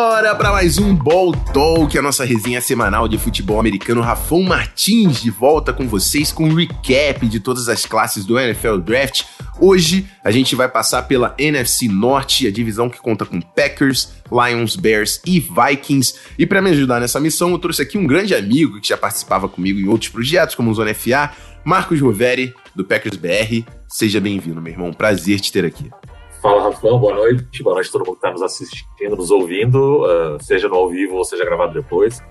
Bora para mais um Ball Talk, a nossa resenha semanal de futebol americano. Rafão Martins de volta com vocês com um recap de todas as classes do NFL Draft. Hoje a gente vai passar pela NFC Norte, a divisão que conta com Packers, Lions, Bears e Vikings. E para me ajudar nessa missão, eu trouxe aqui um grande amigo que já participava comigo em outros projetos, como o Zona FA, Marcos Roveri, do Packers BR. Seja bem-vindo, meu irmão. Prazer te ter aqui. Fala, Rafão, boa noite. Boa noite a todo mundo que está nos assistindo, nos ouvindo, uh, seja no ao vivo ou seja gravado depois.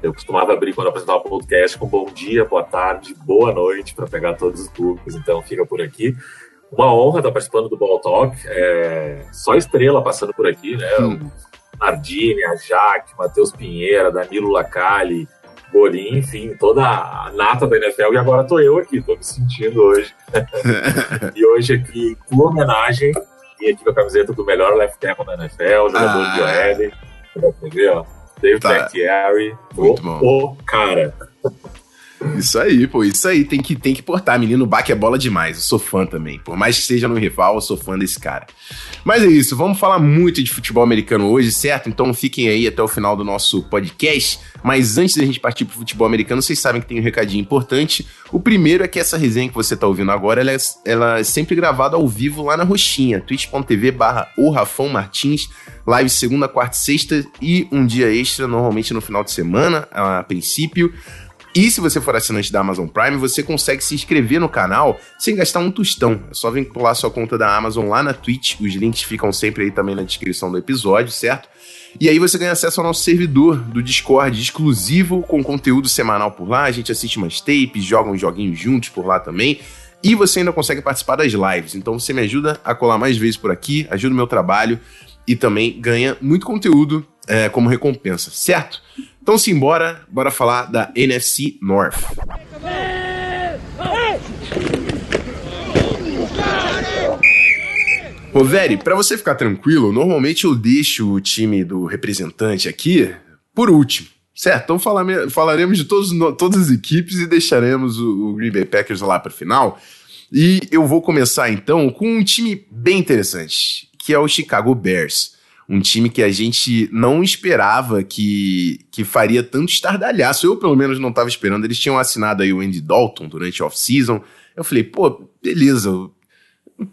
Eu costumava abrir quando apresentava o podcast com bom dia, boa tarde, boa noite, para pegar todos os públicos, então fica por aqui. Uma honra estar participando do Ball Talk. É, só estrela passando por aqui, né? Hum. Nardini, a Jaque, Matheus Pinheira, Danilo Lacalle, Borim, enfim, toda a nata da NFL. E agora tô eu aqui, tô me sentindo hoje. e hoje aqui, com homenagem Aqui com a camiseta do melhor left tackle da NFL, jogador ah. de OL. Pra ver, ó. David tá. o, o cara. Isso aí, pô, isso aí, tem que, tem que portar. Menino Bach é bola demais, eu sou fã também. Por mais que seja no rival, eu sou fã desse cara. Mas é isso, vamos falar muito de futebol americano hoje, certo? Então fiquem aí até o final do nosso podcast. Mas antes da gente partir pro futebol americano, vocês sabem que tem um recadinho importante. O primeiro é que essa resenha que você tá ouvindo agora, ela é, ela é sempre gravada ao vivo lá na Roxinha, twitch.tv barra o Rafão Martins, live segunda, quarta e sexta e um dia extra, normalmente no final de semana, a princípio. E se você for assinante da Amazon Prime, você consegue se inscrever no canal sem gastar um tostão. É só vincular sua conta da Amazon lá na Twitch. Os links ficam sempre aí também na descrição do episódio, certo? E aí você ganha acesso ao nosso servidor do Discord exclusivo com conteúdo semanal por lá. A gente assiste umas tapes, joga uns joguinhos juntos por lá também. E você ainda consegue participar das lives. Então você me ajuda a colar mais vezes por aqui, ajuda o meu trabalho e também ganha muito conteúdo é, como recompensa, certo? Então simbora, bora falar da NFC North. Ô, Veri, pra você ficar tranquilo, normalmente eu deixo o time do representante aqui por último. Certo, então falaremos de todos, todas as equipes e deixaremos o, o Green Bay Packers lá para final. E eu vou começar então com um time bem interessante, que é o Chicago Bears um time que a gente não esperava que, que faria tanto estardalhaço. Eu, pelo menos, não estava esperando. Eles tinham assinado aí o Andy Dalton durante off-season. Eu falei, pô, beleza. O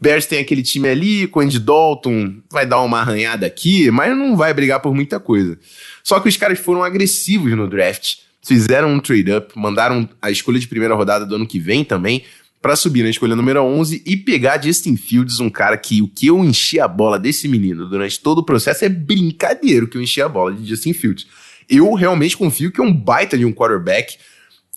Bears tem aquele time ali, com o Andy Dalton vai dar uma arranhada aqui, mas não vai brigar por muita coisa. Só que os caras foram agressivos no draft. Fizeram um trade-up, mandaram a escolha de primeira rodada do ano que vem também para subir na escolha número 11 e pegar Justin Fields, um cara que o que eu enchi a bola desse menino durante todo o processo é brincadeira que eu enchi a bola de Justin Fields. Eu realmente confio que é um baita de um quarterback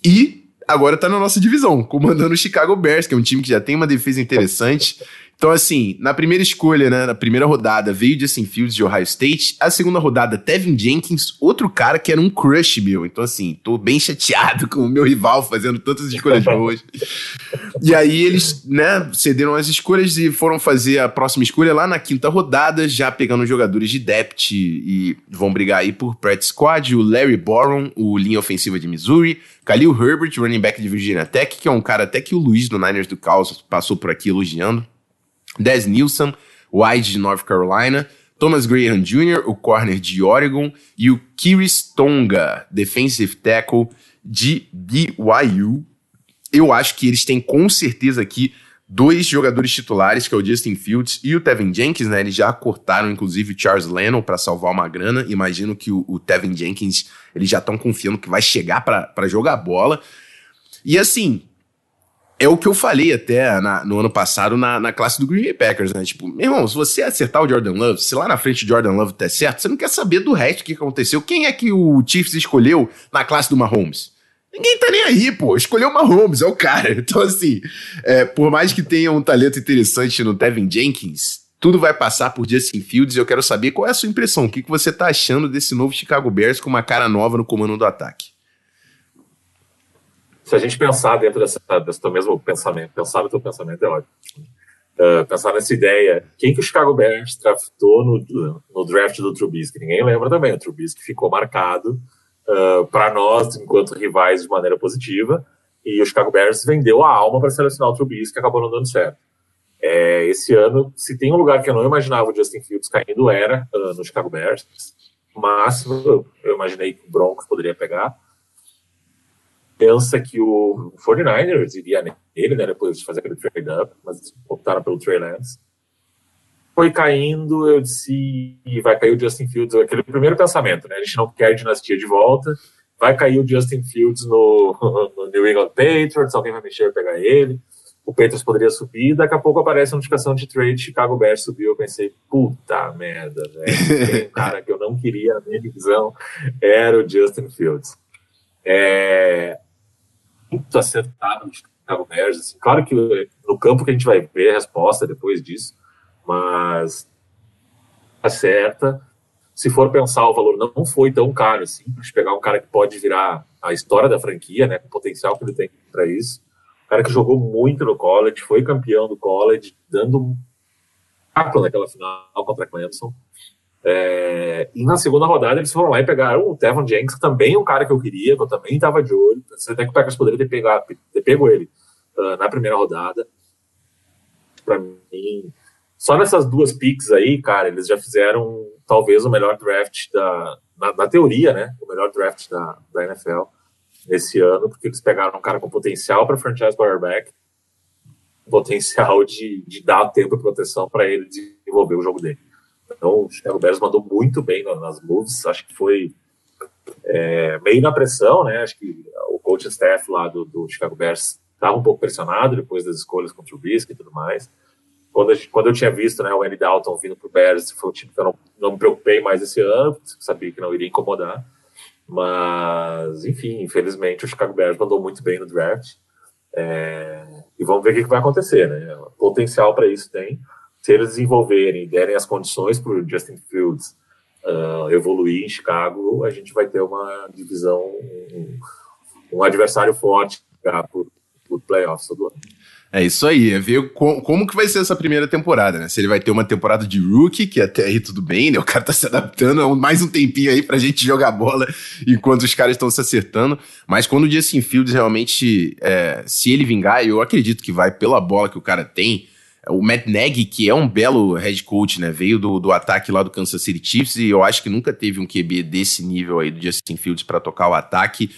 e agora tá na nossa divisão, comandando o Chicago Bears, que é um time que já tem uma defesa interessante. Então, assim, na primeira escolha, né, na primeira rodada, veio Justin Fields de Ohio State. A segunda rodada, Tevin Jenkins, outro cara que era um crush meu. Então, assim, tô bem chateado com o meu rival fazendo tantas escolhas boas. e aí eles, né, cederam as escolhas e foram fazer a próxima escolha lá na quinta rodada, já pegando jogadores de depth e vão brigar aí por practice squad. O Larry Boron, o linha ofensiva de Missouri. Khalil Herbert, running back de Virginia Tech, que é um cara até que o Luiz do Niners do Caos passou por aqui elogiando. Des Nilsson, wide de North Carolina, Thomas Graham Jr., o corner de Oregon, e o Kiris Tonga, defensive tackle de BYU. Eu acho que eles têm com certeza aqui dois jogadores titulares, que é o Justin Fields e o Tevin Jenkins, né? Eles já cortaram, inclusive, o Charles Lennon para salvar uma grana. Imagino que o, o Tevin Jenkins, eles já estão confiando que vai chegar para jogar bola. E assim, é o que eu falei até na, no ano passado na, na classe do Green Bay Packers, né? Tipo, meu irmão, se você acertar o Jordan Love, se lá na frente o Jordan Love tá certo, você não quer saber do resto que aconteceu. Quem é que o Chiefs escolheu na classe do Mahomes? Ninguém tá nem aí, pô. Escolheu o Mahomes, é o cara. Então, assim, é, por mais que tenha um talento interessante no Tevin Jenkins, tudo vai passar por Justin Fields e eu quero saber qual é a sua impressão. O que, que você tá achando desse novo Chicago Bears com uma cara nova no comando do ataque? Se a gente pensar dentro dessa, desse mesmo pensamento, pensar no teu pensamento é ótimo. Uh, pensar nessa ideia, quem que o Chicago Bears draftou no, no draft do Trubisky? Ninguém lembra também. O Trubisky ficou marcado uh, ah, para nós, enquanto rivais, de maneira positiva. E o Chicago Bears vendeu a alma para selecionar o Trubisky, acabou não dando certo. É, esse ano, se tem um lugar que eu não imaginava o Justin Fields caindo, era uh, no Chicago Bears. eu, eu imaginei que o Broncos poderia pegar. Pensa que o 49ers iria nele, né, depois de fazer aquele trade-up, mas optaram pelo Trey Lance. Foi caindo, eu disse, vai cair o Justin Fields, aquele primeiro pensamento, né, a gente não quer a dinastia de volta, vai cair o Justin Fields no, no New England Patriots, alguém vai mexer, pegar ele o Patriots poderia subir, daqui a pouco aparece a notificação de trade, Chicago Bears subiu, eu pensei, puta merda, velho, tem um cara que eu não queria na minha divisão, era o Justin Fields. É, muito acertado o Chicago Bears, assim, claro que no campo que a gente vai ver a resposta depois disso, mas acerta, se for pensar o valor não foi tão caro assim, para pegar um cara que pode virar a história da franquia, né, com o potencial que ele tem para isso, cara que jogou muito no college, foi campeão do college, dando um naquela final contra a Clemson. É, e na segunda rodada eles foram lá e pegaram o Tevon Jenks, também um cara que eu queria, que eu também estava de olho. Até que o Packers poderia ter, pegado, ter pego ele uh, na primeira rodada. Para mim, só nessas duas picks aí, cara, eles já fizeram talvez o melhor draft da, na, na teoria, né? O melhor draft da, da NFL esse ano, porque eles pegaram um cara com potencial para franchise quarterback, potencial de, de dar tempo e proteção para ele desenvolver o jogo dele. Então, o Chicago Bears mandou muito bem nas moves, acho que foi é, meio na pressão, né? Acho que o coaching staff lá do, do Chicago Bears estava um pouco pressionado depois das escolhas contra o Bisque e tudo mais. Quando, eu, quando eu tinha visto né, o Andy Dalton vindo para o Bears, foi um time que eu não, não me preocupei mais esse ano, sabia que não iria incomodar. Mas, enfim, infelizmente o Chicago Bears mandou muito bem no draft. É, e vamos ver o que vai acontecer, né? Potencial para isso tem. Se eles desenvolverem e derem as condições para o Justin Fields uh, evoluir em Chicago, a gente vai ter uma divisão, um, um adversário forte para o playoffs todo ano. É isso aí, é ver como, como que vai ser essa primeira temporada, né? Se ele vai ter uma temporada de rookie, que até aí tudo bem, né? O cara tá se adaptando, é mais um tempinho aí pra gente jogar bola enquanto os caras estão se acertando. Mas quando o Justin Fields realmente, é, se ele vingar, eu acredito que vai pela bola que o cara tem. O Matt Nagy, que é um belo head coach, né? Veio do, do ataque lá do Kansas City Chiefs e eu acho que nunca teve um QB desse nível aí do Justin Fields para tocar o ataque.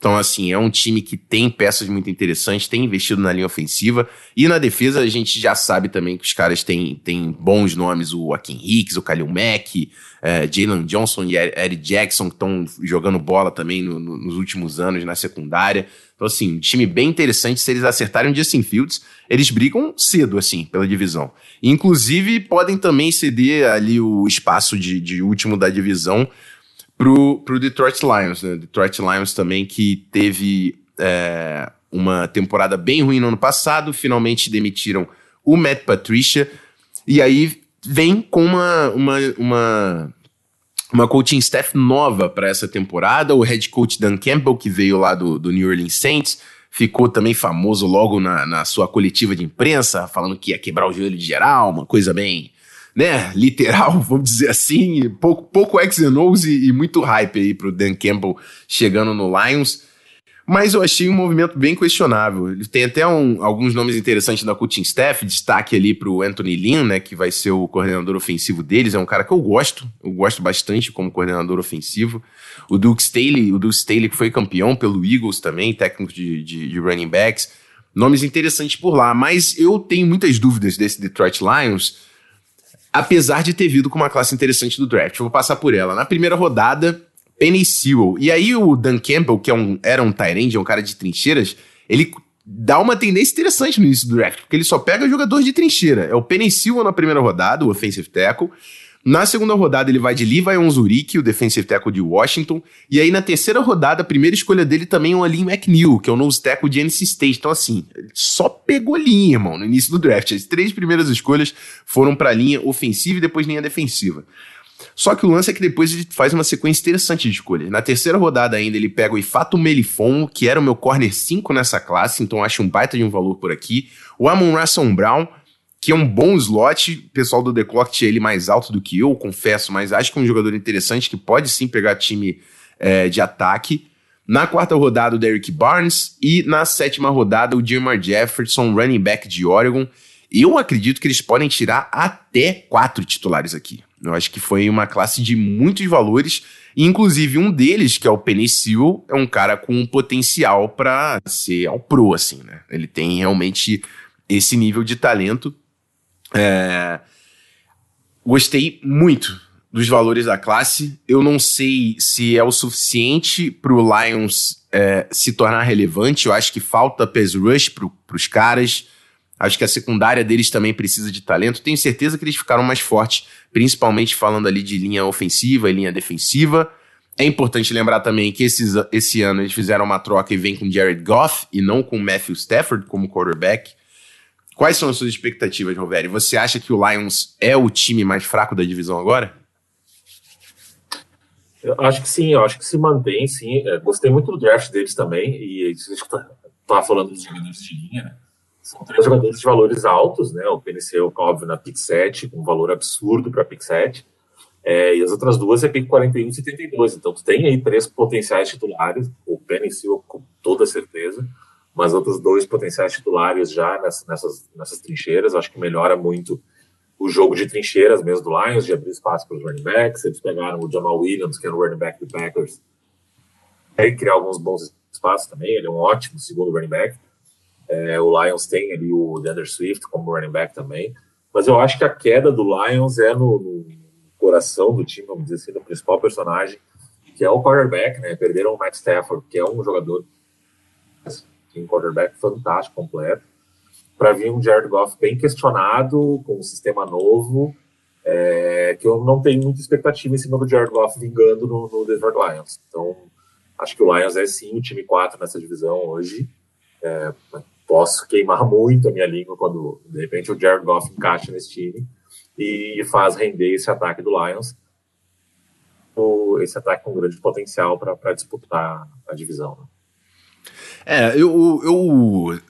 Então, assim, é um time que tem peças muito interessantes, tem investido na linha ofensiva. E na defesa, a gente já sabe também que os caras têm, têm bons nomes, o Akin Hicks, o Kalil Mack, é, Jalen Johnson e Eric Jackson, que estão jogando bola também no, no, nos últimos anos na secundária. Então, assim, um time bem interessante. Se eles acertarem o Justin Fields, eles brigam cedo, assim, pela divisão. Inclusive, podem também ceder ali o espaço de, de último da divisão pro, pro Detroit Lions, né? Detroit Lions também que teve é, uma temporada bem ruim no ano passado, finalmente demitiram o Matt Patricia, e aí vem com uma, uma, uma, uma coaching staff nova para essa temporada, o head coach Dan Campbell, que veio lá do, do New Orleans Saints, ficou também famoso logo na, na sua coletiva de imprensa, falando que ia quebrar o joelho de geral, uma coisa bem né, literal, vamos dizer assim, pouco, pouco X and O's e, e, muito hype aí pro Dan Campbell chegando no Lions. Mas eu achei um movimento bem questionável. Ele tem até um, alguns nomes interessantes da coaching staff, destaque ali pro Anthony Lynn, né, que vai ser o coordenador ofensivo deles, é um cara que eu gosto, eu gosto bastante como coordenador ofensivo. O Duke Staley, o Duke Staley que foi campeão pelo Eagles também, técnico de, de, de running backs. Nomes interessantes por lá, mas eu tenho muitas dúvidas desse Detroit Lions, apesar de ter vindo com uma classe interessante do draft. Eu vou passar por ela. Na primeira rodada, Penny Sewell. E aí o Dan Campbell, que é um, era um Tyrande, é um cara de trincheiras, ele dá uma tendência interessante no início do draft, porque ele só pega jogador de trincheira. É o Penny Sewell na primeira rodada, o offensive tackle. Na segunda rodada, ele vai de Levi Onzuriki, o defensive tackle de Washington. E aí, na terceira rodada, a primeira escolha dele também é o Alim McNeil, que é o nose tackle de NC State. Então, assim, só pegou linha, irmão, no início do draft. As três primeiras escolhas foram para linha ofensiva e depois linha defensiva. Só que o lance é que depois ele faz uma sequência interessante de escolhas. Na terceira rodada ainda, ele pega o Ifato Melifon, que era o meu corner 5 nessa classe, então acho um baita de um valor por aqui. O Amon Russell Brown, que é um bom slot. O pessoal do The Clock tinha ele mais alto do que eu, confesso, mas acho que é um jogador interessante que pode sim pegar time é, de ataque. Na quarta rodada, o Derrick Barnes. E na sétima rodada, o Jermar Jefferson, running back de Oregon. Eu acredito que eles podem tirar até quatro titulares aqui. Eu acho que foi uma classe de muitos valores, inclusive um deles, que é o Penicil, é um cara com um potencial para ser ao pro, assim, né? Ele tem realmente esse nível de talento. É... Gostei muito dos valores da classe. Eu não sei se é o suficiente para o Lions é, se tornar relevante. Eu acho que falta pass rush para os caras. Acho que a secundária deles também precisa de talento. Tenho certeza que eles ficaram mais fortes, principalmente falando ali de linha ofensiva e linha defensiva. É importante lembrar também que esses, esse ano eles fizeram uma troca e vem com Jared Goff e não com Matthew Stafford como quarterback. Quais são as suas expectativas, Roveri? Você acha que o Lions é o time mais fraco da divisão agora? Eu acho que sim, eu acho que se mantém, sim. É, gostei muito do draft deles também, e a gente tá, tá falando dos jogadores de linha, né? São três jogadores de valores altos, né? O PNC, óbvio, na pick 7, com um valor absurdo para pick 7. É, e as outras duas é pick 41 e 72. Então, tu tem aí três potenciais titulares, o PNC com toda certeza, mas outros dois potenciais titulares já nessas, nessas, nessas trincheiras. Acho que melhora muito o jogo de trincheiras mesmo do Lions, de abrir espaço para os running backs. Eles pegaram o Jamal Williams, que era o running back do Packers, e criar alguns bons espaços também. Ele é um ótimo segundo running back. É, o Lions tem ali o DeAndre Swift como running back também. Mas eu acho que a queda do Lions é no, no coração do time, vamos dizer assim, no principal personagem, que é o quarterback, né? Perderam o Matt Stafford, que é um jogador, um quarterback fantástico, completo para vir um Jared Goff bem questionado, com um sistema novo, é, que eu não tenho muita expectativa em cima do Jared Goff vingando no, no Detroit Lions. Então, acho que o Lions é sim o time 4 nessa divisão hoje. É, posso queimar muito a minha língua quando, de repente, o Jared Goff encaixa nesse time e faz render esse ataque do Lions. Esse ataque com grande potencial para disputar a divisão. Né? É, eu, eu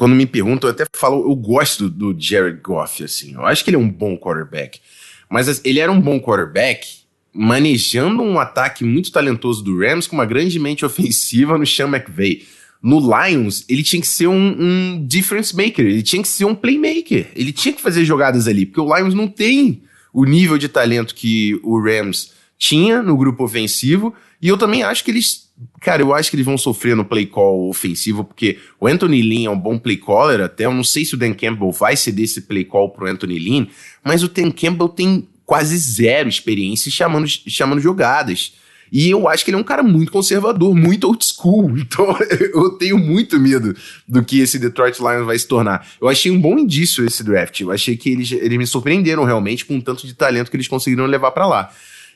quando me perguntam, eu até falo, eu gosto do, Jared Goff, assim. Eu acho que ele é um bom quarterback. Mas ele era um bom quarterback manejando um ataque muito talentoso do Rams com uma grande mente ofensiva no Sean McVay. No Lions, ele tinha que ser um, um difference maker, ele tinha que ser um playmaker, ele tinha que fazer jogadas ali, porque o Lions não tem o nível de talento que o Rams tinha no grupo ofensivo, e eu também acho que eles Cara, eu acho que eles vão sofrer no play call ofensivo, porque o Anthony Lynn é um bom play caller até. Eu não sei se o Dan Campbell vai ceder esse play call pro Anthony Lynn, mas o Dan Campbell tem quase zero experiência chamando, chamando jogadas. E eu acho que ele é um cara muito conservador, muito old school. Então eu tenho muito medo do que esse Detroit Lions vai se tornar. Eu achei um bom indício esse draft. Eu achei que eles, eles me surpreenderam realmente com o tanto de talento que eles conseguiram levar para lá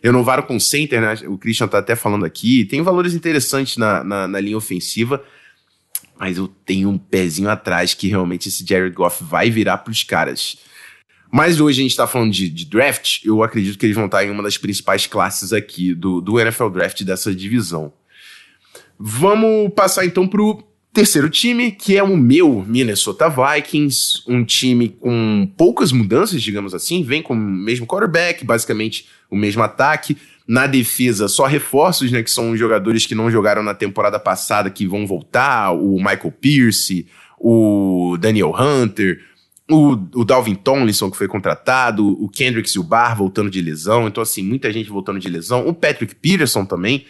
renovaram com o center, né? O Christian tá até falando aqui. Tem valores interessantes na, na, na, linha ofensiva. Mas eu tenho um pezinho atrás que realmente esse Jared Goff vai virar pros caras. Mas hoje a gente tá falando de, de draft. Eu acredito que eles vão estar em uma das principais classes aqui do, do NFL Draft dessa divisão. Vamos passar então pro Terceiro time, que é o meu Minnesota Vikings, um time com poucas mudanças, digamos assim, vem com o mesmo quarterback, basicamente o mesmo ataque. Na defesa, só reforços, né, que são jogadores que não jogaram na temporada passada, que vão voltar, o Michael Pierce, o Daniel Hunter, o, o Dalvin Tomlinson, que foi contratado, o Kendricks e o Barr voltando de lesão, então assim, muita gente voltando de lesão, o Patrick Peterson também,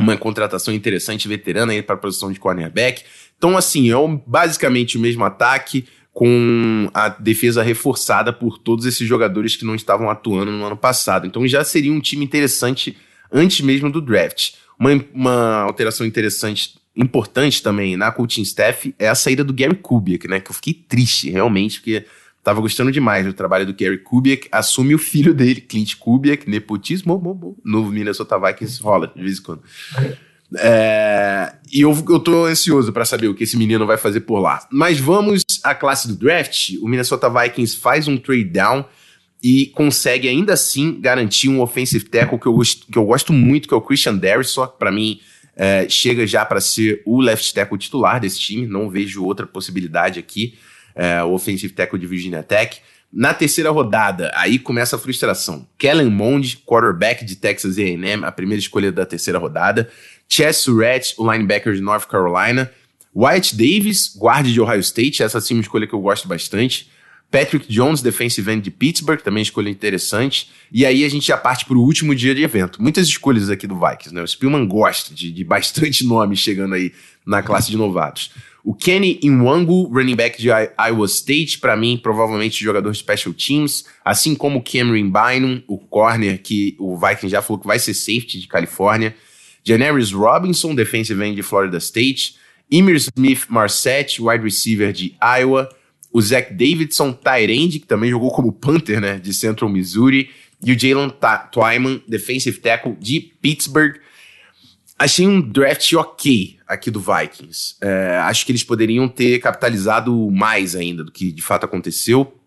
uma contratação interessante veterana aí para a posição de cornerback. Então, assim, é basicamente o mesmo ataque com a defesa reforçada por todos esses jogadores que não estavam atuando no ano passado. Então já seria um time interessante antes mesmo do draft. Uma, uma alteração interessante, importante também na coaching staff é a saída do Gary Kubiak, né? Que eu fiquei triste, realmente, porque Tava gostando demais do trabalho do Gary Kubiak. Assume o filho dele, Clint Kubiak, nepotismo, bom, bom, no Minnesota Vikings rola de vez em quando. É, e eu, eu tô ansioso para saber o que esse menino vai fazer por lá. Mas vamos à classe do draft. O Minnesota Vikings faz um trade down e consegue ainda assim garantir um offensive tackle que eu, que eu gosto muito, que é o Christian só que para mim é, chega já para ser o left tackle titular desse time. Não vejo outra possibilidade aqui é, o offensive tackle de Virginia Tech. Na terceira rodada, aí começa a frustração. Kellen Mond, quarterback de Texas A&M, a primeira escolha da terceira rodada. Chess Surratt, o linebacker de North Carolina. Wyatt Davis, guarda de Ohio State, essa sim uma escolha que eu gosto bastante. Patrick Jones, defensive end de Pittsburgh, também escolha interessante. E aí a gente já parte para o último dia de evento. Muitas escolhas aqui do Vikings, né? O Spielman gosta de, de bastante nome chegando aí na classe de novatos. O Kenny Inwangu, running back de Iowa State, para mim, provavelmente jogador de special teams, assim como Cameron Bynum, o corner que o Vikings já falou que vai ser safety de Califórnia. Janaris Robinson, defensive end de Florida State. Emir Smith Marset, wide receiver de Iowa o Zach Davidson, Tyrande, que também jogou como Panther, né, de Central Missouri, e o Jalen Twyman, defensive tackle de Pittsburgh. Achei um draft ok aqui do Vikings. É, acho que eles poderiam ter capitalizado mais ainda do que de fato aconteceu.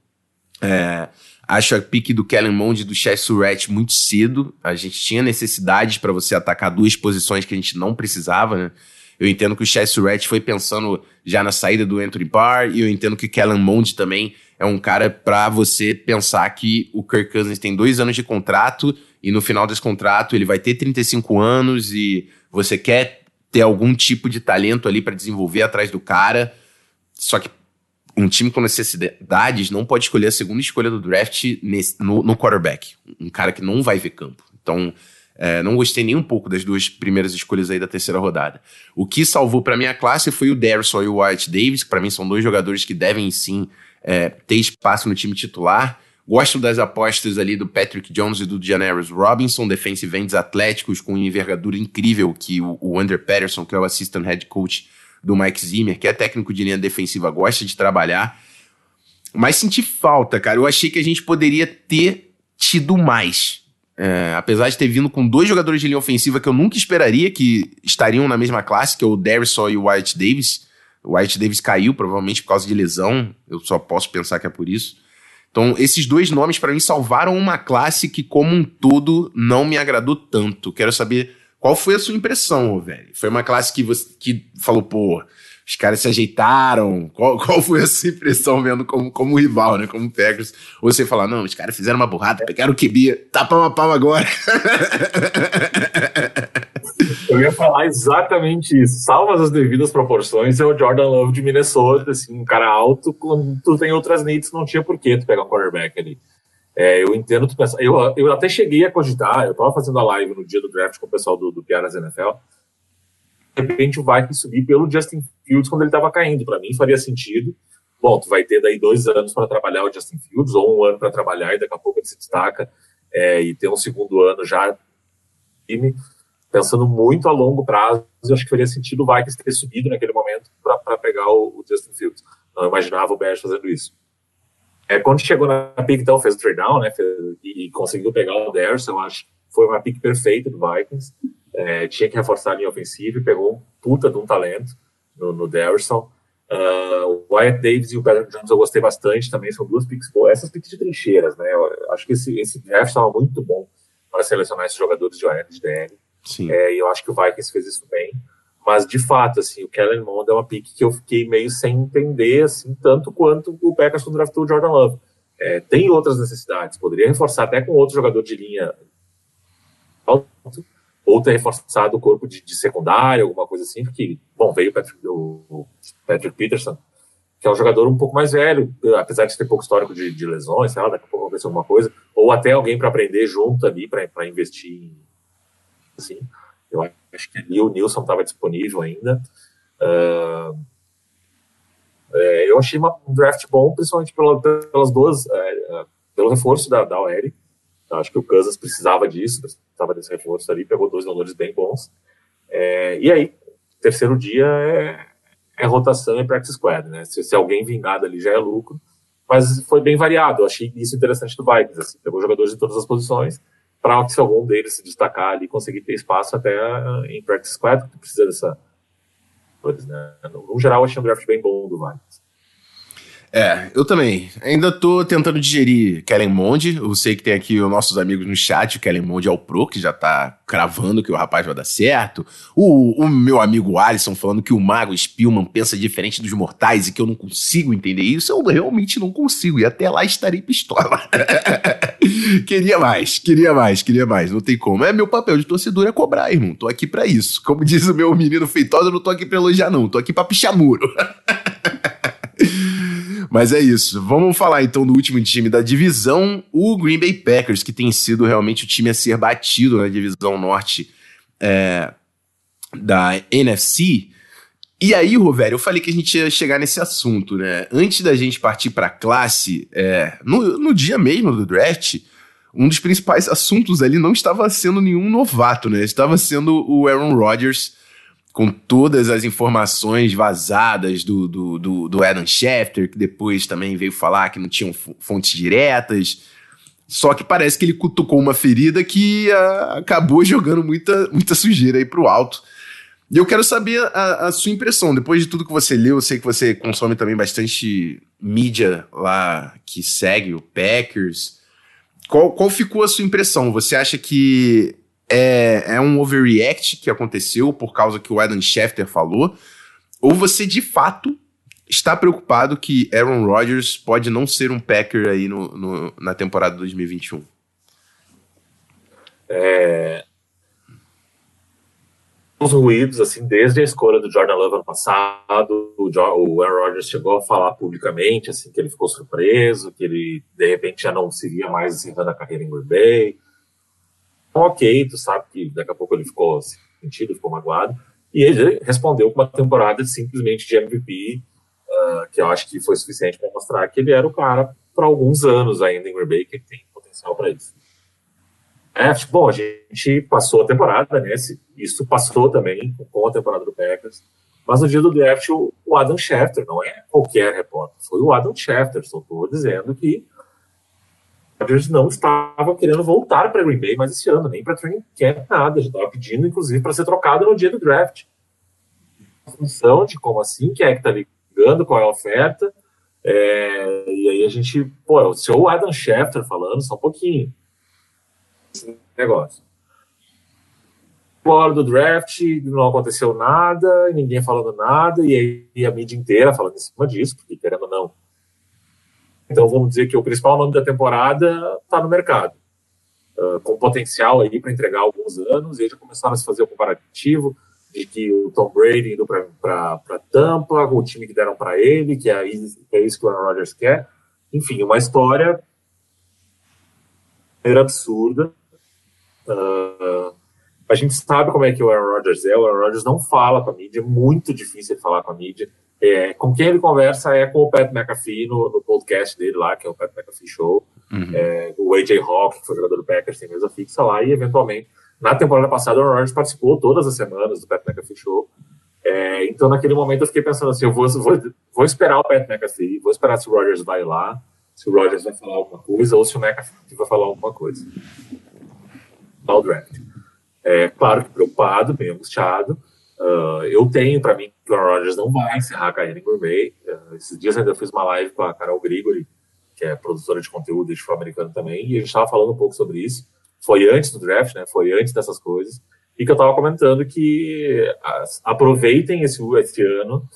É, acho a pique do Kellen Mond e do Chess Surratt muito cedo. A gente tinha necessidade para você atacar duas posições que a gente não precisava, né? Eu entendo que o Chess Surratt foi pensando já na saída do Anthony Barr, e eu entendo que Kellen Mond também é um cara para você pensar que o Kirk Cousins tem dois anos de contrato, e no final desse contrato ele vai ter 35 anos, e você quer ter algum tipo de talento ali para desenvolver atrás do cara. Só que um time com necessidades não pode escolher a segunda escolha do draft nesse, no, no quarterback. Um cara que não vai ver campo. Então, é, não gostei nem um pouco das duas primeiras escolhas aí da terceira rodada. O que salvou para minha classe foi o Darrison e o White Davis, que para mim são dois jogadores que devem sim é, ter espaço no time titular. Gosto das apostas ali do Patrick Jones e do Janaris Robinson, defensive ends atléticos com envergadura incrível que o, o Under Patterson, que é o assistant head coach do Mike Zimmer, que é técnico de linha defensiva, gosta de trabalhar. Mas senti falta, cara. Eu achei que a gente poderia ter tido mais. É, apesar de ter vindo com dois jogadores de linha ofensiva que eu nunca esperaria que estariam na mesma classe, que é o Darrison e o White Davis. O White Davis caiu, provavelmente por causa de lesão. Eu só posso pensar que é por isso. Então, esses dois nomes, para mim, salvaram uma classe que, como um todo, não me agradou tanto. Quero saber qual foi a sua impressão, velho. Foi uma classe que você que falou, pô, os caras se ajeitaram. Qual, qual foi a sua impressão vendo como, como rival, né? Como Packers? Ou você falar, não, os caras fizeram uma burrada, pegaram o QB, tapa uma palma agora. Eu ia falar exatamente isso. Salvas as devidas proporções, é o Jordan Love de Minnesota, assim, um cara alto, quando tu tem outras needs, não tinha porquê tu pegar um quarterback ali. É, eu entendo tu pensar. Eu, eu até cheguei a cogitar, eu tava fazendo a live no dia do draft com o pessoal do, do Piaras NFL de repente o Vikings subir pelo Justin Fields quando ele estava caindo. Para mim faria sentido. Bom, tu vai ter daí dois anos para trabalhar o Justin Fields, ou um ano para trabalhar, e daqui a pouco ele se destaca, é, e ter um segundo ano já time, pensando muito a longo prazo, eu acho que faria sentido o Vikings ter subido naquele momento para pegar o, o, Justin Fields. Não imaginava o Bears fazendo isso. É, quando chegou na pick, então, fez o trade down, né, fez, e, e, conseguiu pegar o Derson, eu acho que foi uma pick perfeita do Vikings é, tinha que reforçar a linha ofensiva e pegou um puta de um talento no, no Derrisson. Uh, o Wyatt Davis e o Patrick Jones eu gostei bastante também, são duas picks boas. Essas picks de trincheiras, né? Eu acho que esse, esse draft estava muito bom para selecionar esses jogadores de OL de DL. Sim. É, e eu acho que o Vikings fez isso bem. Mas, de fato, assim, o Kellen Mond é uma pick que eu fiquei meio sem entender, assim, tanto quanto o Packers draftou o Jordan Love. É, tem outras necessidades, poderia reforçar até com outro jogador de linha alto, ou ter reforçado o corpo de, de secundária, alguma coisa assim, porque, bom, veio o Patrick, o Patrick Peterson, que é um jogador um pouco mais velho, apesar de ter pouco histórico de, de lesões, sei lá, daqui a pouco acontecer alguma coisa, ou até alguém para aprender junto ali, para investir, assim, eu acho que ali o Nilson estava disponível ainda. Uh, é, eu achei uma, um draft bom, principalmente pela, pelas duas, é, pelo reforço da, da OL, acho que o Kansas precisava disso, precisava desse reforço ali, pegou dois valores bem bons. É, e aí, terceiro dia é, é rotação e practice squad, né? Se, se, alguém vingado ali já é lucro, mas foi bem variado. Eu achei isso interessante do Vikings, assim, pegou jogadores de todas as posições, para que se algum deles se destacar ali, conseguir ter espaço até em practice squad, porque precisa dessa. Né? No, no geral, achei um draft bem bom do Vikings. É, eu também. Ainda tô tentando digerir Kellen Mond. Eu sei que tem aqui os nossos amigos no chat. O Kellen Mond é o pro, que já tá cravando que o rapaz vai dar certo. O, o meu amigo Alisson falando que o Mago Spielman pensa diferente dos mortais e que eu não consigo entender isso. Eu realmente não consigo. E até lá estarei pistola. queria mais, queria mais, queria mais, não tem como. É meu papel de torcedor é cobrar, irmão. Tô aqui para isso. Como diz o meu menino feitosa, eu não tô aqui pra elogiar, não. Tô aqui pra pichar muro. Mas é isso. Vamos falar então do último time da divisão, o Green Bay Packers, que tem sido realmente o time a ser batido na divisão norte é, da NFC. E aí, Rovério, eu falei que a gente ia chegar nesse assunto, né? Antes da gente partir para a classe, é, no, no dia mesmo do draft, um dos principais assuntos ali não estava sendo nenhum novato, né? Estava sendo o Aaron Rodgers, com todas as informações vazadas do, do, do, do Adam Schefter, que depois também veio falar que não tinham fontes diretas. Só que parece que ele cutucou uma ferida que uh, acabou jogando muita, muita sujeira aí pro alto. E eu quero saber a, a, sua impressão, depois de tudo que você leu, eu sei que você consome também bastante mídia lá que segue o Packers. Qual, qual ficou a sua impressão? Você acha que é, é um overreact que aconteceu por causa que o Adam Schefter falou? Ou você de fato está preocupado que Aaron Rodgers pode não ser um Packer aí no, no na temporada 2021? É, uns ruídos, assim, desde a escolha do Jordan Love ano passado, o, o Aaron Rodgers chegou a falar publicamente, assim, que ele ficou surpreso, que ele, de repente, já não seria mais encerrando a carreira em Green Bay. Ok, tu sabe que daqui a pouco ele ficou sentido, ficou magoado, e ele respondeu com uma temporada simplesmente de MVP, uh, ah, que eu acho que foi suficiente para mostrar que ele era o cara para alguns anos ainda em Green que tem potencial para isso. É, bom, a gente passou a temporada, né? Isso passou também com a temporada do Packers. Mas no dia do draft, o Adam Schefter, não é qualquer repórter, foi o Adam Schefter, só estou dizendo que o Rodgers não estava querendo voltar para Green Bay mais esse ano, nem para training camp, nada. Já estava pedindo, inclusive, para ser trocado no dia do draft. A função de como assim, quem é que está ligando, qual é a oferta. É, e aí a gente, pô, se o Adam Schefter falando, só um pouquinho esse negócio. Hora do draft, não aconteceu nada, ninguém falando nada, e aí a mídia inteira falando em cima disso, porque querendo ou não. Então vamos dizer que o principal nome da temporada está no mercado, uh, com potencial aí para entregar alguns anos, e já começaram a se fazer o comparativo de que o Tom Brady indo para Tampa, o time que deram para ele, que é, é isso que o Aaron Rodgers quer. Enfim, uma história era absurda. Uh, a gente sabe como é que o Aaron Rodgers é. O Aaron Rodgers não fala com a mídia, é muito difícil ele falar com a mídia. É, com quem ele conversa é com o Pat McAfee no, no podcast dele lá, que é o Pat McAfee Show. Uhum. É, o AJ Hawk, que foi jogador do Packers, tem mesa fixa lá. E, eventualmente, na temporada passada, o Rodgers participou todas as semanas do Pat McAfee Show. É, então, naquele momento, eu fiquei pensando assim: eu vou, vou, vou esperar o Pat McAfee, vou esperar se o Rodgers vai lá, se o Rodgers vai falar alguma coisa, ou se o McAfee vai falar alguma coisa ao draft. É, claro que preocupado, bem angustiado. Uh, eu tenho para mim que o Aaron Rodgers não vai encerrar a carreira em Gourmet. Uh, esses dias ainda fiz uma live com a Carol Grigori, que é produtora de conteúdo de futebol americano também, e a gente estava falando um pouco sobre isso. Foi antes do draft, né? Foi antes dessas coisas. E que eu estava comentando que as, aproveitem esse, esse ano,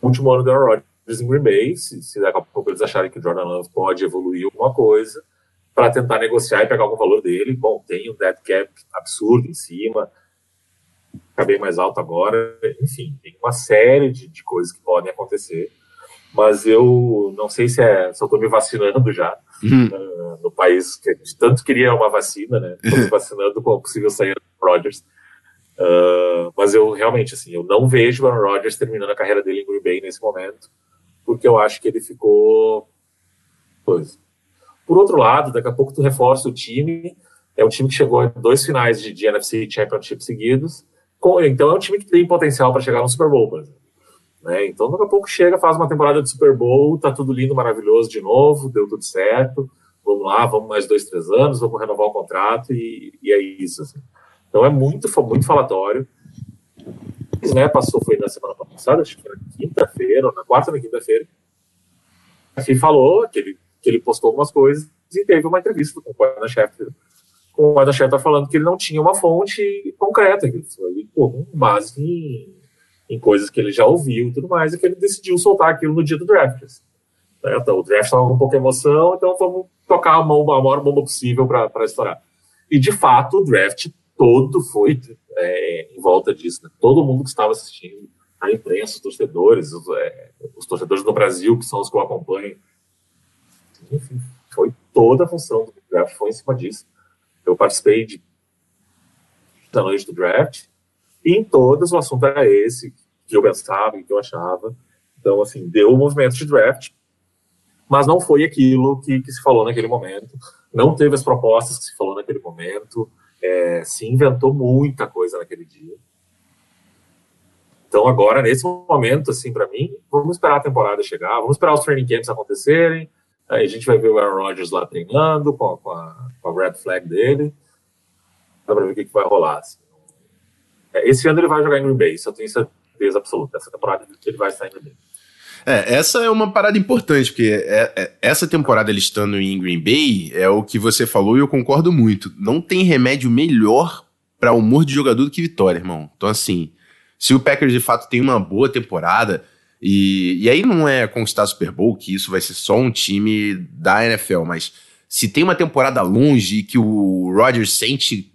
último ano do Aaron Rodgers em Green Bay, se, se daqui a pouco eles acharem que o Jordan Love pode evoluir alguma coisa, para tentar negociar e pegar algum valor dele. Bom, tem um dead cap absurdo em cima, fica bem mais alto agora. Enfim, tem uma série de, de coisas que podem acontecer. Mas eu não sei se, é, se eu estou me vacinando já uhum. uh, no país que tanto queria uma vacina, né? Estou me vacinando com a possível saída do Rodgers. Uh, mas eu realmente, assim, eu não vejo o Aaron Rodgers terminando a carreira dele em Green Bay nesse momento, porque eu acho que ele ficou. Pois, por outro lado, daqui a pouco tu reforça o time, é um time que chegou em dois finais de, de NFC Championship seguidos, então é um time que tem potencial para chegar no Super Bowl, por exemplo. Né? Então daqui a pouco chega, faz uma temporada de Super Bowl, tá tudo lindo, maravilhoso de novo, deu tudo certo, vamos lá, vamos mais dois, três anos, vamos renovar o contrato e, e é isso. Assim. Então é muito, muito falatório. Né, passou, foi na semana passada, acho que foi na quinta-feira, ou na quarta na quinta-feira, assim falou que ele que ele postou algumas coisas e teve uma entrevista com o Schefter. Com o Adam Schefter falando que ele não tinha uma fonte concreta, que foi com base em, em, coisas que ele já ouviu e tudo mais, e que ele decidiu soltar aquilo no dia do draft. Né? Então, o draft estava com pouca emoção, então vamos tocar a, mão, a maior bomba possível para estourar. E, de fato, o draft todo foi é, em volta disso. Né? Todo mundo que estava assistindo, a imprensa, os torcedores, os, é, os torcedores do Brasil, que são os que eu acompanho, enfim, foi toda a função do draft, foi em cima disso. Eu participei de, da noite do draft, e em todas o assunto era esse, que eu pensava, que eu achava. Então, assim, deu o movimento de draft, mas não foi aquilo que, que, se falou naquele momento, não teve as propostas que se falou naquele momento, é, se inventou muita coisa naquele dia. Então agora, nesse momento, assim, para mim, vamos esperar a temporada chegar, vamos esperar os training camps acontecerem, aí a gente vai ver o Aaron Rodgers lá treinando com a, com a, com a red flag dele, dá pra ver o que, que vai rolar. Assim. Esse ano ele vai jogar em Green Bay, isso eu tenho certeza absoluta, essa temporada ele vai estar em Green Bay. É, essa é uma parada importante, porque é, é, essa temporada ele estando em Green Bay é o que você falou e eu concordo muito. Não tem remédio melhor para humor de jogador do que vitória, irmão. Então, assim, se o Packers de fato tem uma boa temporada, e, e aí não é conquistar Super Bowl, que isso vai ser só um time da NFL, mas se tem uma temporada longe e que o Rodgers sente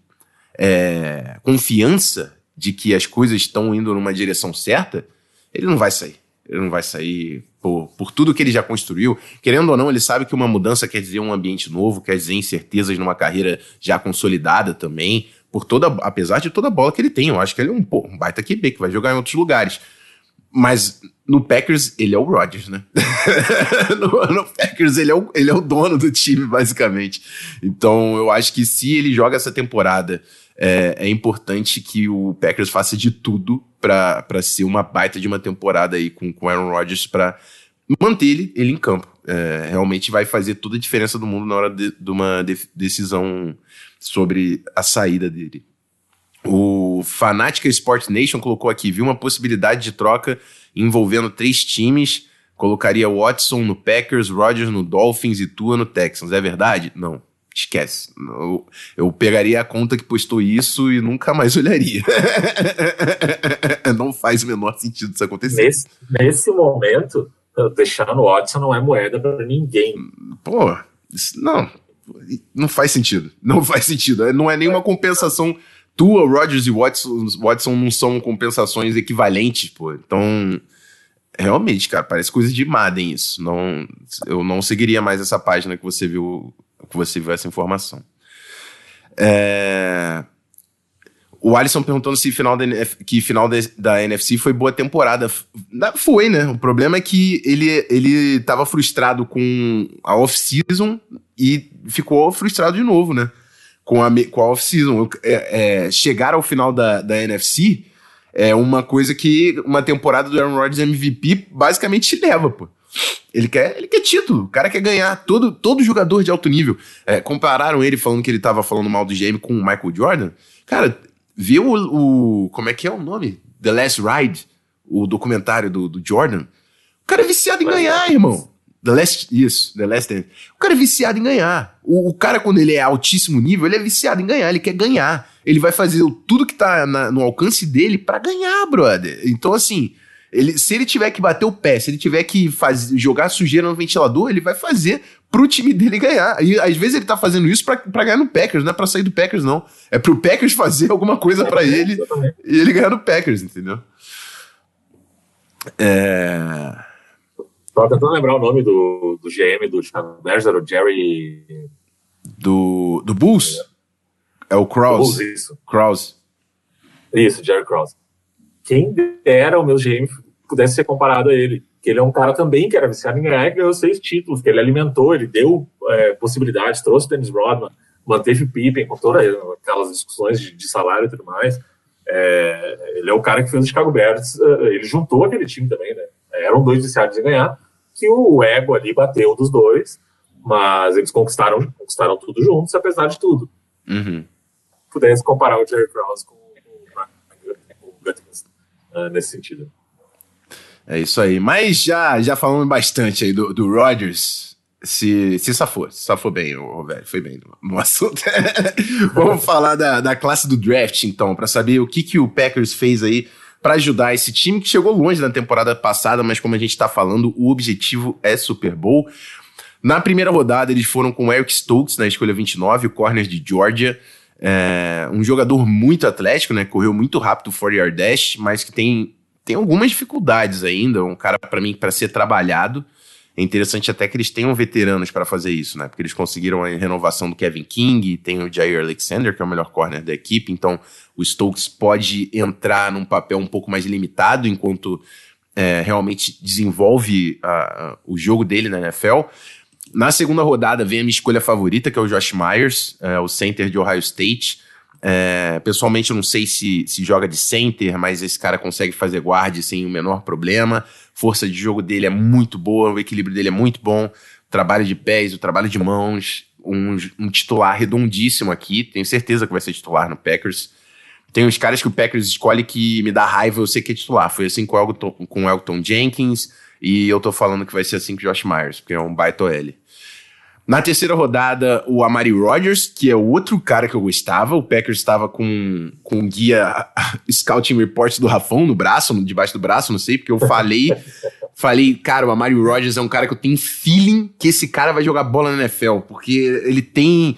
é, confiança de que as coisas estão indo numa direção certa, ele não vai sair ele não vai sair por, por tudo que ele já construiu. Querendo ou não, ele sabe que uma mudança quer dizer um ambiente novo, quer dizer incertezas numa carreira já consolidada também. Por toda, apesar de toda a bola que ele tem, eu acho que ele é um, pô, um baita QB que vai jogar em outros lugares. Mas no Packers, ele é o Rodgers, né? no, no, Packers, ele é, o, ele é o dono do time, basicamente. Então, eu acho que se ele joga essa temporada, é, é importante que o Packers faça de tudo para ser uma baita de uma temporada aí com o Aaron Rodgers para manter ele, ele em campo. É, realmente vai fazer toda a diferença do mundo na hora de, de uma de, decisão sobre a saída dele. O Fanatica Sport Nation colocou aqui, viu uma possibilidade de troca envolvendo três times, colocaria Watson no Packers, Rodgers no Dolphins e Tua no Texans. É verdade? Não. Esquece. Eu, eu, pegaria a conta que postou isso e nunca mais olharia. não faz o menor sentido isso acontecer. Nesse, nesse momento, deixar no Watson não é moeda para ninguém. Pô, não. Não faz sentido. Não faz sentido. Não é nenhuma compensação. Tua, Rodgers e Watson, Watson não são compensações equivalentes, pô. Então, realmente, cara, parece coisa de Madden isso. Não, eu não seguiria mais essa página que você viu que você viu essa informação. É... O Alisson perguntando se final da, que final da NFC foi boa temporada. Foi, né? O problema é que ele, ele tava frustrado com a off-season e ficou frustrado de novo, né? Com a, com a off-season. É, é, chegar ao final da, da NFC é uma coisa que uma temporada do Aaron Rodgers MVP basicamente te leva, pô. Ele quer, ele quer título, o cara quer ganhar. Todo, todo jogador de alto nível. É, compararam ele falando que ele tava falando mal do GM com o Michael Jordan. Cara, viu o, o, Como é que é o nome? The Last Ride, o documentário do, do Jordan. O cara é viciado em ganhar, irmão. The Last. Isso, The Last Dance. O cara é viciado em ganhar. O, o, cara, quando ele é altíssimo nível, ele é viciado em ganhar, ele quer ganhar. Ele vai fazer tudo que tá na, no alcance dele para ganhar, brother. Então, assim. Ele, se ele tiver que bater o pé, se ele tiver que faz, jogar sujeira no ventilador, ele vai fazer pro time dele ganhar. E às vezes ele tá fazendo isso pra, pra ganhar no Packers, não é pra sair do Packers, não. É pro Packers fazer alguma coisa para ele e ele ganhar no Packers, entendeu? É. Tô tentando lembrar o nome do, do GM do Chicago Bears, era o Jerry. Do, do Bulls? É, é o Kraus. Bulls, isso. Kraus. Isso, Jerry Kraus quem dera o meu GM pudesse ser comparado a ele. Que ele é um cara também que era viciado em ganhar e ganhou seis títulos, que ele alimentou, ele deu é, possibilidades, trouxe Dennis Rodman, manteve Pippen com todas aquelas discussões de, de, salário e tudo mais. É, ele é o cara que fez o Chicago Bears, é, ele juntou aquele time também, né? Eram dois viciados em ganhar, que o ego ali bateu dos dois, mas eles conquistaram, conquistaram tudo juntos, apesar de tudo. Uhum. Pudesse comparar o Jerry Krause com, com o Gutkins uh, nesse sentido. É isso aí. Mas já, já falamos bastante aí do, do Rodgers. Se, se safou, se safou bem, o velho, foi bem no, no assunto. Vamos falar da, da classe do draft, então, para saber o que, que o Packers fez aí para ajudar esse time que chegou longe na temporada passada, mas como a gente está falando, o objetivo é Super Bowl. Na primeira rodada, eles foram com Eric Stokes na escolha 29, o corner de Georgia. É, um jogador muito atlético, né? Correu muito rápido o 40 yard dash, mas que tem, tem algumas dificuldades ainda. Um cara, para mim, para ser trabalhado. É interessante até que eles tenham veteranos para fazer isso, né? Porque eles conseguiram a renovação do Kevin King, tem o Jair Alexander, que é o melhor corner da equipe, então o Stokes pode entrar num papel um pouco mais limitado enquanto é, realmente desenvolve a, a, o jogo dele na NFL. Na segunda rodada vem a minha escolha favorita, que é o Josh Myers, é, o center de Ohio State. É, pessoalmente, eu não sei se, se joga de center, mas esse cara consegue fazer guard sem o menor problema força de jogo dele é muito boa, o equilíbrio dele é muito bom, o trabalho de pés, o trabalho de mãos, um, um titular redondíssimo aqui, tenho certeza que vai ser titular no Packers. Tem uns caras que o Packers escolhe que me dá raiva, eu sei que é titular. Foi assim com o Elton, com o Elton Jenkins, e eu tô falando que vai ser assim com o Josh Myers, porque é um baita L. Na terceira rodada, o Amari Rodgers, que é o outro cara que eu gostava. O Packers estava com, com um guia Scouting Reports do Rafão no braço, no, debaixo do braço, não sei, porque eu falei. falei, cara, o Amari Rodgers é um cara que eu tenho feeling que esse cara vai jogar bola na NFL, porque ele tem.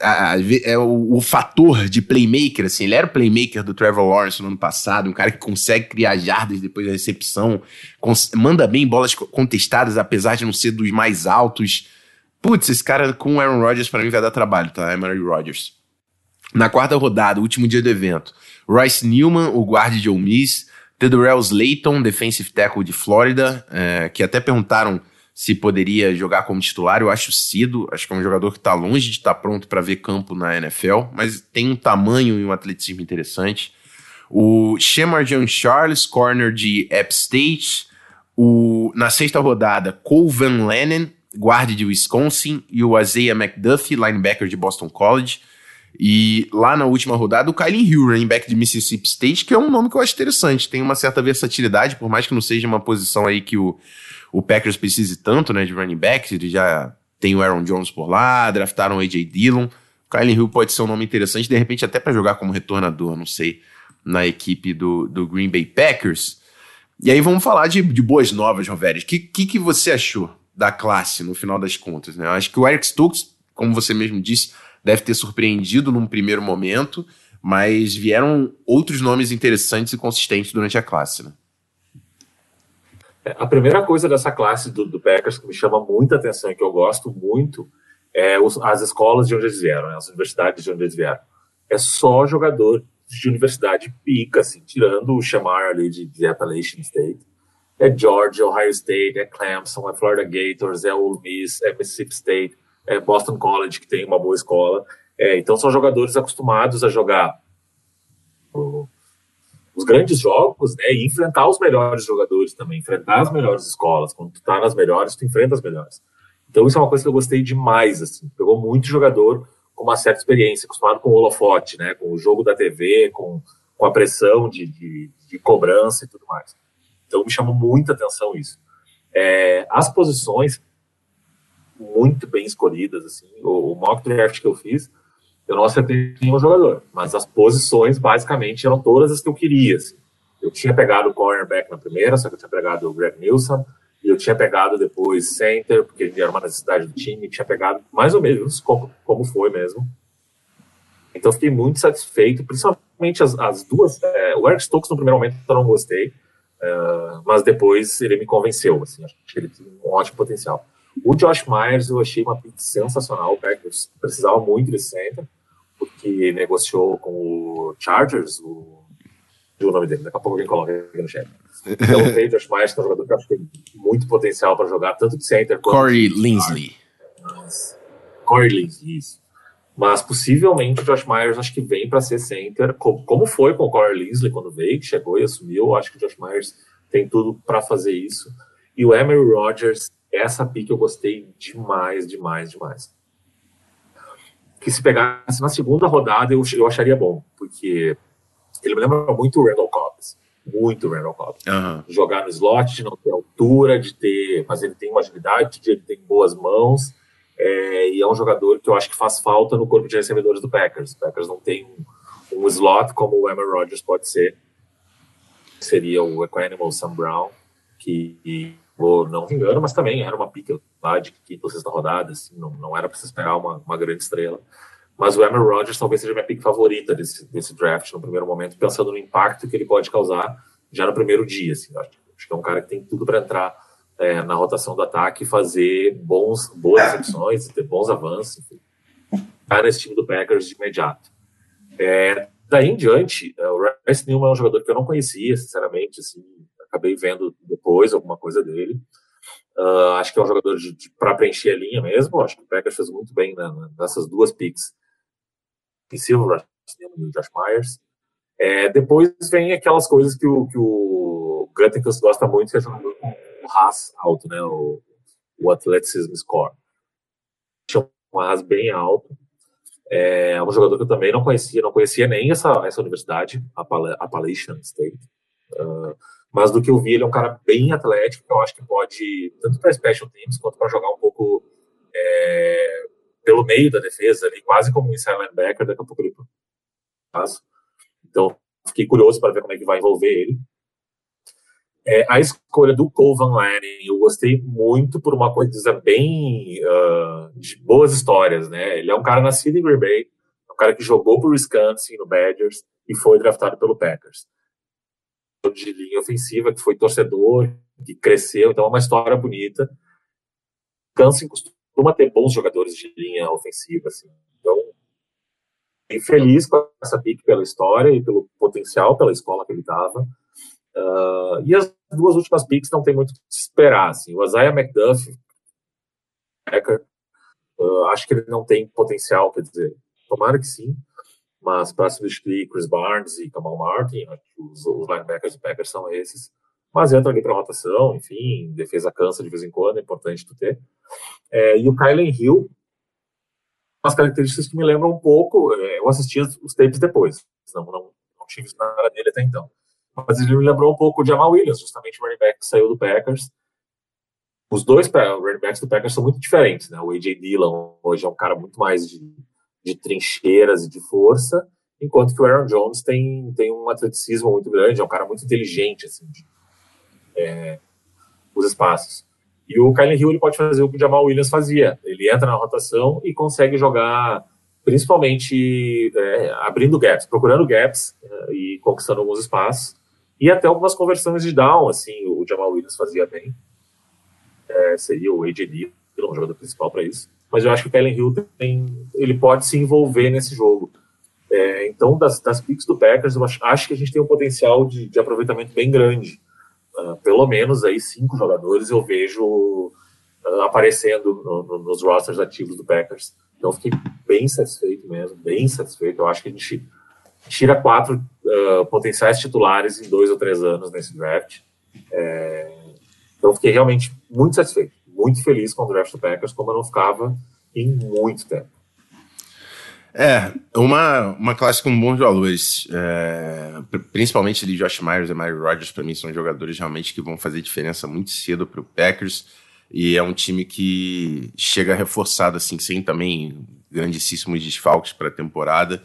A, é o, o, fator de playmaker, assim, ele era o playmaker do Trevor Lawrence no ano passado, um cara que consegue criar jardas depois da recepção, manda bem bolas contestadas, apesar de não ser dos mais altos. Putz, esse cara com o Aaron Rodgers para mim vai dar trabalho, tá? Aaron Rodgers. Na quarta rodada, último dia do evento, Royce Newman, o guarda de Ole Miss, Tedorell Slayton, defensive tackle de Flórida, é, que até perguntaram se poderia jogar como titular. Eu acho cedo, acho que é um jogador que está longe de estar tá pronto para ver campo na NFL, mas tem um tamanho e um atleticismo interessante. O Shemar John Charles, corner de App State. O, na sexta rodada, Cole Van Lennon, guarde de Wisconsin, e o Isaiah McDuffie, linebacker de Boston College. E lá na última rodada, o Kylie Hill, running back de Mississippi State, que é um nome que eu acho interessante. Tem uma certa versatilidade, por mais que não seja uma posição aí que o, o Packers precise tanto, né, de running back. Ele já tem o Aaron Jones por lá, draftaram o A.J. Dillon. O Kylie Hill pode ser um nome interessante, de repente até para jogar como retornador, não sei, na equipe do, do Green Bay Packers. E aí vamos falar de, de boas novas, Rovério. O que, que, que você achou da classe, no final das contas. Né? Eu acho que o Eric Stokes, como você mesmo disse, deve ter surpreendido num primeiro momento, mas vieram outros nomes interessantes e consistentes durante a classe. Né? É, a primeira coisa dessa classe do, do Packers que me chama muita atenção e que eu gosto muito é os, as escolas de onde eles vieram, né? as universidades de onde eles vieram. É só jogador de universidade pica, assim, tirando o Shamar ali de, de Appalachian State é Georgia, Ohio State, é Clemson, é Florida Gators, é Ole Miss, é Mississippi State, é Boston College, que tem uma boa escola. É, então são jogadores acostumados a jogar os grandes jogos, né, e enfrentar os melhores jogadores também, enfrentar as melhores escolas. Quando tu tá nas melhores, tu enfrenta as melhores. Então isso é uma coisa que eu gostei demais, assim. Pegou muito jogador com uma certa experiência, acostumado com o holofote, né, com o jogo da TV, com, com a pressão de, de, de cobrança e tudo mais. Então me chamou muita atenção isso. É, as posições muito bem escolhidas, assim, o, o mock draft que eu fiz, eu não acertei nenhum jogador, mas as posições basicamente eram todas as que eu queria. Assim. Eu tinha pegado o cornerback na primeira, só que eu tinha pegado o Greg Nilsson, e eu tinha pegado depois center, porque era uma necessidade do time, tinha pegado mais ou menos como, como foi mesmo. Então fiquei muito satisfeito, principalmente as, as duas. É, o Eric Stokes no primeiro momento eu não gostei, Uh, mas depois ele me convenceu, assim, acho que ele tem um ótimo potencial. O Josh Myers eu achei uma pick sensacional, o Packers precisava muito de center, porque negociou com o Chargers, o, o nome dele, daqui a pouco alguém coloca aqui no chat. Então o Josh Myers, que é um jogador que eu acho que tem muito potencial para jogar, tanto de center quanto Corey Linsley. Corey Linsley, isso. Mas possivelmente o Josh Myers acho que vem para ser center, como, como foi com o Corey Linsley quando veio, que chegou e assumiu. Acho que o Josh Myers tem tudo para fazer isso. E o Emery Rodgers, essa pick eu gostei demais, demais, demais. Que se pegasse na segunda rodada eu, eu acharia bom, porque ele me lembra muito o Randall Cobb. Muito Randall Cobb. Uhum. Jogar no slot, de não ter altura, de ter. Mas ele tem uma agilidade, ele tem boas mãos é, e é um jogador que eu acho que faz falta no corpo de recebedores do Packers. O Packers não tem um, um slot como o Aaron Rodgers pode ser. seria o Equanimal Sam Brown, que, ou não me engano, mas também era uma pica lá de quinta ou sexta rodada, assim, não, não era para se esperar uma, uma grande estrela. Mas o Aaron Rodgers talvez seja minha pick favorita desse, desse draft no primeiro momento, pensando no impacto que ele pode causar já no primeiro dia. Assim, acho, acho que é um cara que tem tudo para entrar é, na rotação do ataque fazer bons, boas recepções, ter bons avanços, enfim. Tá nesse time do Packers de imediato. É, daí em diante, é, o Rice Newman é um jogador que eu não conhecia, sinceramente, assim, acabei vendo depois alguma coisa dele. Uh, acho que é um jogador para preencher a linha mesmo. Acho que o Packers fez muito bem né, nessas duas picks ofensivo, o e o Josh Myers. É, depois vem aquelas coisas que o, que o Guttenkins gosta muito, que é jogador com o RAS alto, né? O, o Athleticism Score. Tinha um RAS bem alto. É um jogador que eu também não conhecia, não conhecia nem essa, essa universidade, Appalachian State. Uh, mas do que eu vi, ele é um cara bem atlético, que eu acho que pode, tanto para special teams quanto para jogar um pouco é, pelo meio da defesa, ali, quase como um inside linebacker, daqui a pouco ele. Então, fiquei curioso para ver como é que vai envolver ele. É, a escolha do Cole Van Lanning, eu gostei muito por uma coisa bem uh, de boas histórias, né? Ele é um cara nascido em Green Bay, é um cara que jogou por Wisconsin no Badgers e foi draftado pelo Packers. De linha ofensiva, que foi torcedor, que cresceu, então é uma história bonita. Wisconsin costuma ter bons jogadores de linha ofensiva, assim. Então, fiquei feliz com essa pick pela história e pelo potencial, pela escola que ele estava. Uh, e as duas últimas picks não tem muito o que esperar, assim. O Isaiah McDuff, uh, acho que ele não tem potencial, quer dizer, tomara que sim, mas para substituir Chris Barnes e Kamal Martin, os, os linebackers do Packers são esses mas entra ali para rotação, enfim, defesa cansa de vez em quando, é importante tu ter. É, e o Kylen Hill, umas características que me lembram um pouco, é, eu assisti os tapes depois, não, não, não tinha visto nada dele até então. Mas ele me lembrou um pouco o Jamal Williams, justamente o running back que saiu do Packers. Os dois running backs do Packers são muito diferentes, né? O A.J. Dillon hoje é um cara muito mais de, de trincheiras e de força, enquanto que o Aaron Jones tem, tem um atleticismo muito grande, é um cara muito inteligente, assim, de, é, os espaços. E o Kylie Hill ele pode fazer o que o Jamal Williams fazia. Ele entra na rotação e consegue jogar, principalmente é, abrindo gaps, procurando gaps é, e conquistando alguns espaços. E até algumas conversões de down, assim, o Jamal Williams fazia bem. É, seria o AJ Dillon, o jogador principal para isso. Mas eu acho que o Kylie Hill tem, ele pode se envolver nesse jogo. É, então, das, das picks do Packers, eu acho, acho, que a gente tem um potencial de, de aproveitamento bem grande uh, pelo menos aí cinco jogadores eu vejo uh, aparecendo no, no, nos rosters ativos do Packers. Então fiquei bem satisfeito mesmo, bem satisfeito. Eu acho que a gente tira quatro uh, potenciais titulares em dois ou três anos nesse draft. É, então fiquei realmente muito satisfeito, muito feliz com o draft do Packers, como eu não ficava em muito tempo. É, uma, uma classe com bons valores. É, principalmente de Josh Myers e Mary Rodgers, para mim, são jogadores realmente que vão fazer diferença muito cedo para o Packers. E é um time que chega reforçado, assim, sem também grandíssimos desfalques para a temporada.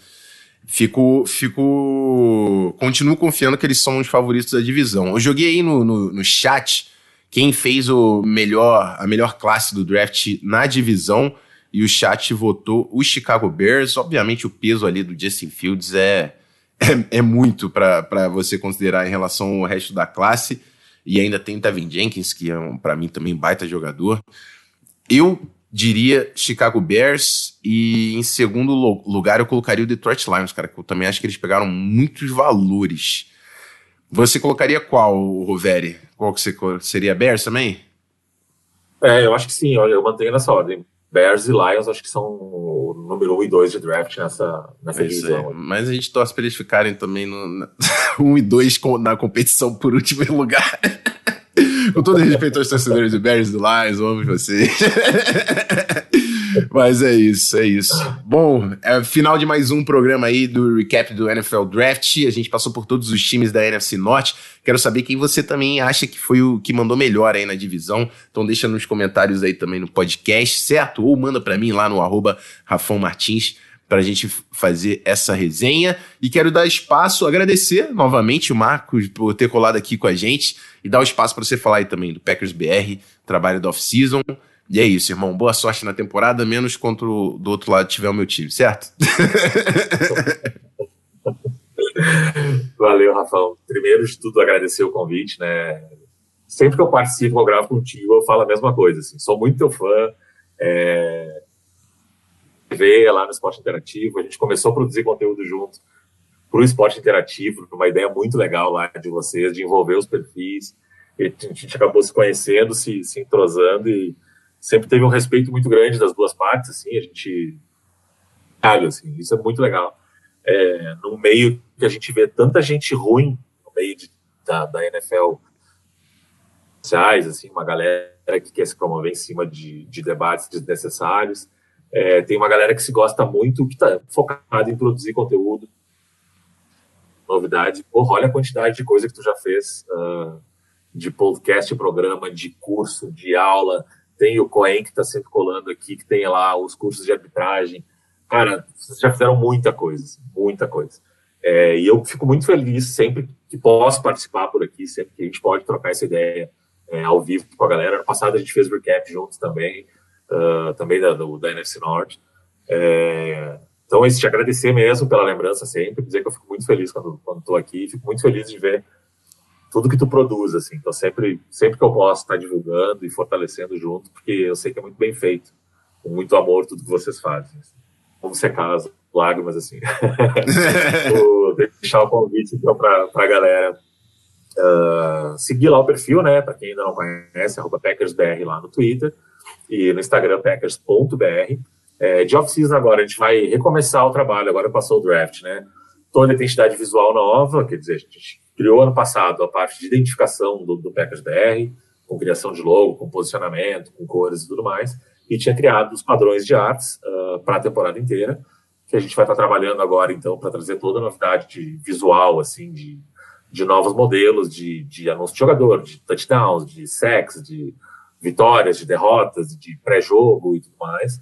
Fico, fico. Continuo confiando que eles são os favoritos da divisão. Eu joguei aí no, no, no chat quem fez o melhor, a melhor classe do draft na divisão e o chat votou o Chicago Bears. Obviamente, o peso ali do Justin Fields é, é, é muito para você considerar em relação ao resto da classe. E ainda tem Tevin Jenkins, que é, um, para mim, também baita jogador. Eu diria Chicago Bears e em segundo lugar eu colocaria o Detroit Lions, cara, que eu também acho que eles pegaram muitos valores. Você colocaria qual, Roveri? Qual que você seria Bears também? É, eu acho que sim, olha, eu mantenho nessa ordem. Bears e Lions acho que são o número 1 um e 2 de draft nessa, nessa é divisão. Mas a gente torce para eles ficarem também no 1 um e 2 na competição por último lugar. Com todo respeito aos torcedores do Bears do Lions, amo vocês. Mas é isso, é isso. Bom, é final de mais um programa aí do recap do NFL Draft. A gente passou por todos os times da NFC Norte. Quero saber quem você também acha que foi o que mandou melhor aí na divisão. Então deixa nos comentários aí também no podcast, certo? Ou manda para mim lá no arroba Rafão Martins para a gente fazer essa resenha. E quero dar espaço, agradecer novamente o Marcos por ter colado aqui com a gente e dar o espaço para você falar aí também do Packers BR, trabalho da off-season. E é isso, irmão. Boa sorte na temporada, menos contra do outro lado tiver o meu time, certo? Valeu, Rafael. Primeiro de tudo, agradecer o convite, né? Sempre que eu participo, eu gravo contigo, eu falo a mesma coisa. Assim. Sou muito teu fã. É... Veio lá no Esporte Interativo, a gente começou a produzir conteúdo junto para o Esporte Interativo, uma ideia muito legal lá de vocês, de envolver os perfis. E a gente acabou se conhecendo, se, se entrosando e sempre teve um respeito muito grande das duas partes, assim, a gente... Assim, isso é muito legal é, meio que a gente vê tanta gente ruim no meio de, da, da NFL sociais, assim, uma galera que quer se promover em cima de, de debates desnecessários. É, tem uma galera que se gosta muito, que está focada em produzir conteúdo, novidade. Porra, olha a quantidade de coisa que tu já fez uh, de podcast, programa, de curso, de aula. Tem o Coen que está sempre colando aqui, que tem lá os cursos de arbitragem. Cara, vocês já fizeram muita coisa, assim, muita coisa. É, e eu fico muito feliz sempre que posso participar por aqui, sempre que a gente pode trocar essa ideia é, ao vivo com a galera. Ano passado a gente fez recap juntos também, uh, também da, do, da NFC Norte. É, então, esse te agradecer mesmo pela lembrança sempre, dizer que eu fico muito feliz quando estou aqui, fico muito feliz de ver tudo que tu produz, assim. Então, sempre, sempre que eu posso estar divulgando e fortalecendo junto, porque eu sei que é muito bem feito, com muito amor tudo que vocês fazem. Assim vamos secar as lágrimas, assim. Vou deixar o convite, então, para a galera uh, seguir lá o perfil, né? Para quem ainda não conhece, arroba PackersBR lá no Twitter e no Instagram, packers.br. É, de off-season agora, a gente vai recomeçar o trabalho, agora passou o draft, né? Toda a identidade visual nova, quer dizer, a gente criou ano passado a parte de identificação do, do Packers BR, com criação de logo, com posicionamento, com cores e tudo mais e tinha criado os padrões de artes uh, para a temporada inteira, que a gente vai estar tá trabalhando agora, então, para trazer toda a novidade de visual, assim, de, de novos modelos de, de anúncio de jogador, de touchdowns, de sacks, de vitórias, de derrotas, de pré-jogo e tudo mais.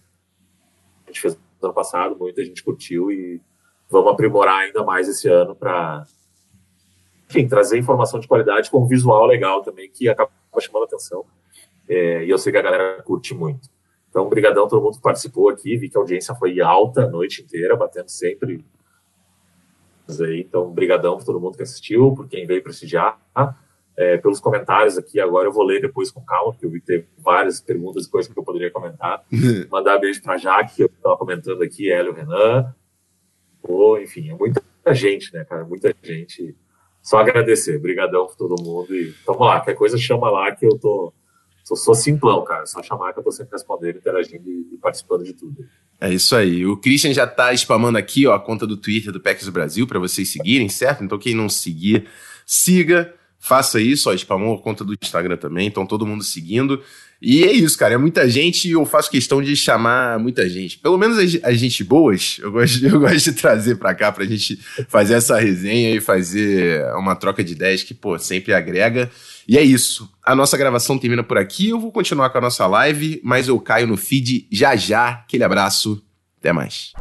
A gente fez no ano passado, muita gente curtiu e vamos aprimorar ainda mais esse ano para, enfim, trazer informação de qualidade com um visual legal também, que acaba chamando a atenção. É, e eu sei que a galera curte muito. Então, brigadão todo mundo que participou aqui. Vi que a audiência foi alta a noite inteira, batendo sempre. Então, brigadão por todo mundo que assistiu, por quem veio prestigiar. É, pelos comentários aqui, agora eu vou ler depois com calma, porque eu vi que teve várias perguntas e coisas que eu poderia comentar. Mandar beijo para a Jaque, que eu estava comentando aqui, Hélio Renan. Pô, enfim, é muita gente, né, cara? Muita gente. Só agradecer. Brigadão por todo mundo. E vamos lá, qualquer coisa chama lá que eu tô sou, sou simplão, cara. Só chamar que eu tô sempre respondendo, interagindo e, e, participando de tudo. É isso aí. O Christian já tá spamando aqui, ó, a conta do Twitter do PEX Brasil para vocês seguirem, certo? Então quem não seguir, siga, faça isso, ó, spamou a conta do Instagram também, então todo mundo seguindo. E é isso, cara. É muita gente e eu faço questão de chamar muita gente. Pelo menos as, gente boas, eu gosto, eu gosto de trazer pra cá pra gente fazer essa resenha e fazer uma troca de ideias que, pô, sempre agrega. E é isso. A nossa gravação termina por aqui. Eu vou continuar com a nossa live, mas eu caio no feed já já. Aquele abraço. Até mais.